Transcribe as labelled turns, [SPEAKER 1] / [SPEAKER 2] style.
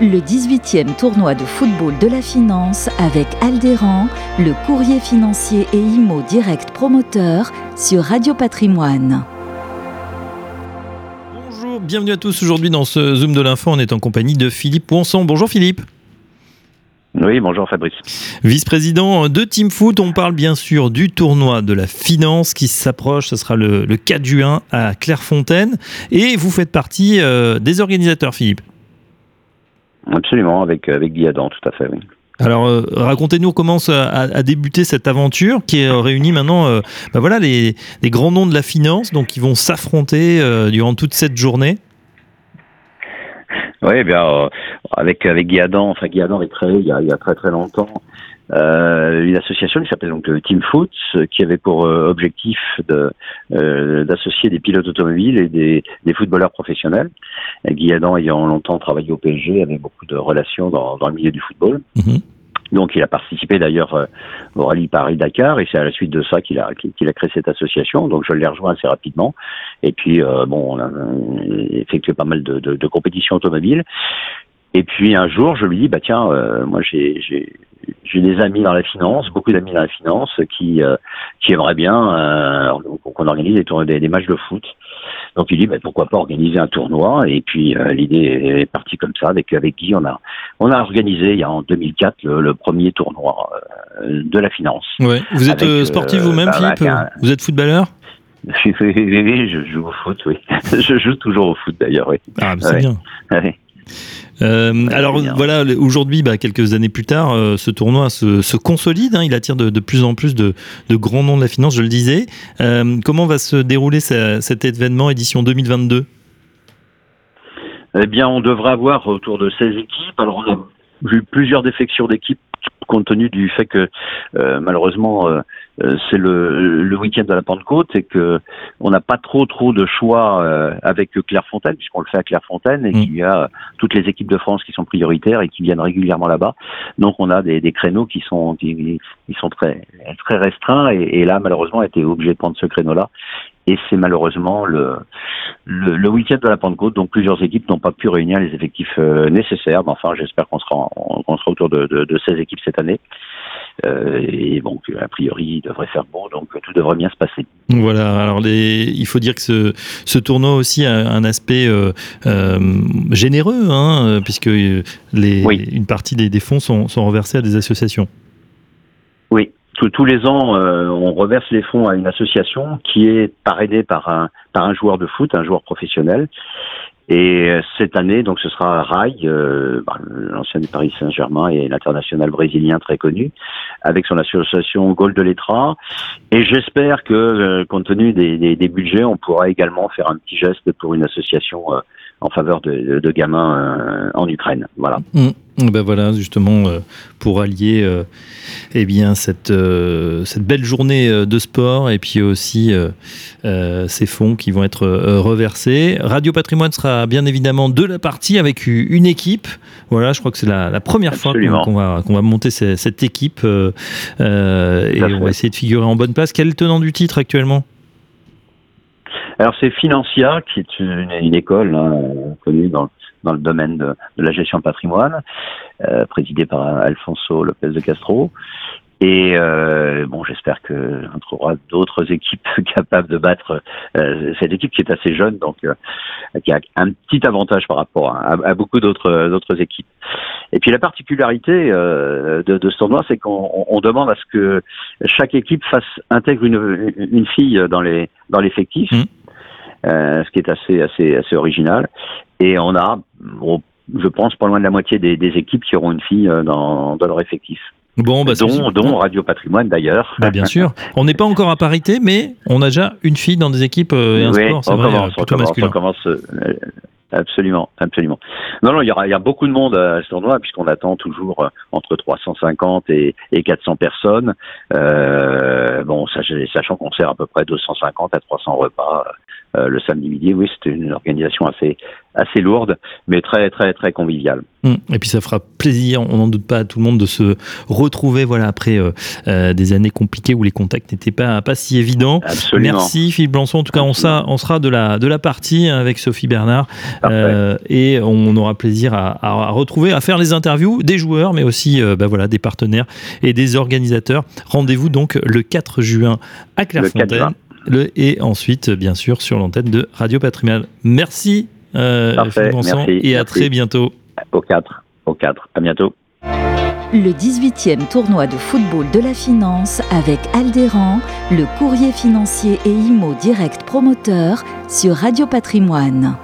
[SPEAKER 1] le 18e tournoi de football de la finance avec Aldéran, le courrier financier et IMO direct promoteur sur Radio Patrimoine.
[SPEAKER 2] Bonjour, bienvenue à tous aujourd'hui dans ce Zoom de l'info. On est en compagnie de Philippe Poinçon. Bonjour Philippe.
[SPEAKER 3] Oui, bonjour Fabrice.
[SPEAKER 2] Vice-président de Team Foot, on parle bien sûr du tournoi de la finance qui s'approche, ce sera le, 4 juin à Clairefontaine. Et vous faites partie euh, des organisateurs, Philippe.
[SPEAKER 3] Absolument, avec, avec Guy Adam, tout à fait, oui.
[SPEAKER 2] Alors, euh, racontez-nous comment a, débuté cette aventure qui euh, réunit maintenant euh, bah voilà, les, grands noms de la finance, donc qui vont s'affronter durant toute cette journée.
[SPEAKER 3] Oui, eh bien, avec, avec Guy Adam, enfin Guy Adam est créé il y a, il y a très très longtemps euh, une association qui s'appelle donc Team Foot, qui avait pour euh, objectif euh, d'associer des pilotes automobiles et des, des footballeurs professionnels. Guy Adam ayant longtemps travaillé au PSG, avait beaucoup de relations dans, dans le milieu du football. Mhm. Donc il a participé d'ailleurs euh, au rallye Paris-Dakar et c'est à la suite de ça qu'il a, qu'il a créé cette association. Donc je l'ai rejoint assez rapidement. Et puis euh, bon, on a effectué pas mal de, compétitions automobiles. Et puis un jour, je lui dis, bah tiens, euh, moi j'ai j'ai des amis dans la finance, beaucoup d'amis dans la finance qui euh, aimeraient bien euh, qu'on organise des, des, matchs de foot. Donc il dit bah, pourquoi pas organiser un tournoi? Et puis euh, l'idée est partie comme ça avec avec Guy on a on a organisé il y a en 2004 le, premier tournoi euh, de la finance.
[SPEAKER 2] Ouais. Vous êtes euh, sportif vous-même bah, Philippe? Vous êtes footballeur?
[SPEAKER 3] Oui, je joue au foot, oui. je joue toujours au foot d'ailleurs, oui.
[SPEAKER 2] Ah, c'est bien. Euh, alors voilà, aujourd'hui, bah, quelques années plus tard, euh, ce tournoi se, consolide. Hein, il attire de, plus en plus de, grands noms de la finance, je le disais. Euh, comment va se dérouler cet événement édition 2022
[SPEAKER 3] Eh bien, on devrait avoir autour de 16 équipes. Alors, on a vu plusieurs défections d'équipes compte tenu du fait que malheureusement euh, c'est le, le week-end de la Pentecôte et que on n'a pas trop trop de choix euh, avec Clairefontaine puisqu'on le fait à Clairefontaine et mm. qu'il y a toutes les équipes de France qui sont prioritaires et qui viennent régulièrement là-bas. Donc on a des, des créneaux qui sont qui, sont très très restreints et, et là malheureusement on a été obligé de prendre ce créneau-là et c'est malheureusement le, le, le week-end de la Pentecôte, donc plusieurs équipes n'ont pas pu réunir les effectifs euh, nécessaires. Mais enfin, j'espère qu'on sera, on, sera autour de, de, de 16 équipes cette année. Euh, et bon, a priori, il devrait faire beau, donc tout devrait bien se passer.
[SPEAKER 2] Voilà, alors les, il faut dire que ce, ce tournoi aussi a un aspect euh, euh généreux, hein, puisque les, une partie des, des fonds sont, sont reversés à des associations.
[SPEAKER 3] Oui, tous les ans, euh, on reverse les fonds à une association qui est parrainée par un, par un joueur de foot, un joueur professionnel. Et euh, cette année, donc, ce sera Rai, euh, bah, l'ancien du Paris Saint-Germain et l'international brésilien très connu, avec son association Gol de Letra. Et j'espère que, euh, compte tenu des, budgets, on pourra également faire un petit geste pour une association en faveur de, de gamins en Ukraine. Voilà.
[SPEAKER 2] Mmh. Ben voilà, justement, euh, pour allier euh, eh bien, cette, euh, cette belle journée de sport et puis aussi ces fonds qui vont être reversés. Radio Patrimoine sera bien évidemment de la partie avec une équipe. Voilà, je crois que c'est la, première fois qu'on va, qu'on va monter cette, équipe et on va essayer de figurer en bonne place. Quel est le tenant du titre actuellement?
[SPEAKER 3] Alors c'est Financia, qui est une, école hein, connue dans, dans le domaine de, la gestion de patrimoine, euh, présidée par Alfonso Lopez de Castro. Et euh, bon, j'espère que on trouvera d'autres équipes capables de battre euh, cette équipe qui est assez jeune, donc euh, qui a un petit avantage par rapport à, à beaucoup d'autres d'autres équipes. Et puis la particularité euh, de, de, ce tournoi, c'est qu'on demande à ce que chaque équipe fasse intègre une, une fille dans les dans l'effectif. Mmh. Euh, ce qui est assez assez assez original. Et on a, je pense, pas loin de la moitié des, des équipes qui auront une fille euh, dans, dans leur effectif.
[SPEAKER 2] Bon, bah,
[SPEAKER 3] dont, dont, Radio Patrimoine d'ailleurs.
[SPEAKER 2] Bah, bien sûr. On n'est pas encore à parité, mais on a déjà une fille dans des équipes euh, et un sport, c'est vrai, commence, plutôt masculin.
[SPEAKER 3] On commence, Absolument, absolument. Non, non, il y, aura, il y a beaucoup de monde à ce tournoi puisqu'on attend toujours euh, entre 350 et, et 400 personnes. Euh, bon, sachant qu'on sert à peu près 250 à 300 repas le samedi midi. Oui, c'était une organisation assez assez lourde, mais très très très conviviale.
[SPEAKER 2] Hum, et puis ça fera plaisir, on n'en doute pas à tout le monde de se retrouver voilà après euh, euh, des années compliquées où les contacts n'étaient pas pas si évidents.
[SPEAKER 3] Absolument.
[SPEAKER 2] Merci Philippe Blançon. En tout cas, on sera, on sera de la de la partie avec Sophie Bernard euh, et on aura plaisir à, à, retrouver, à faire les interviews des joueurs, mais aussi bah voilà des partenaires et des organisateurs. Rendez-vous donc le 4 juin à Clairefontaine. Le, et ensuite, bien sûr, sur l'antenne de Radio Patrimoine. Merci
[SPEAKER 3] euh, Parfait, merci,
[SPEAKER 2] et à très bientôt.
[SPEAKER 3] Au 4, au 4, à bientôt.
[SPEAKER 1] Le 18e tournoi de football de la finance avec Aldéran, le courrier financier et IMO direct promoteur sur Radio Patrimoine.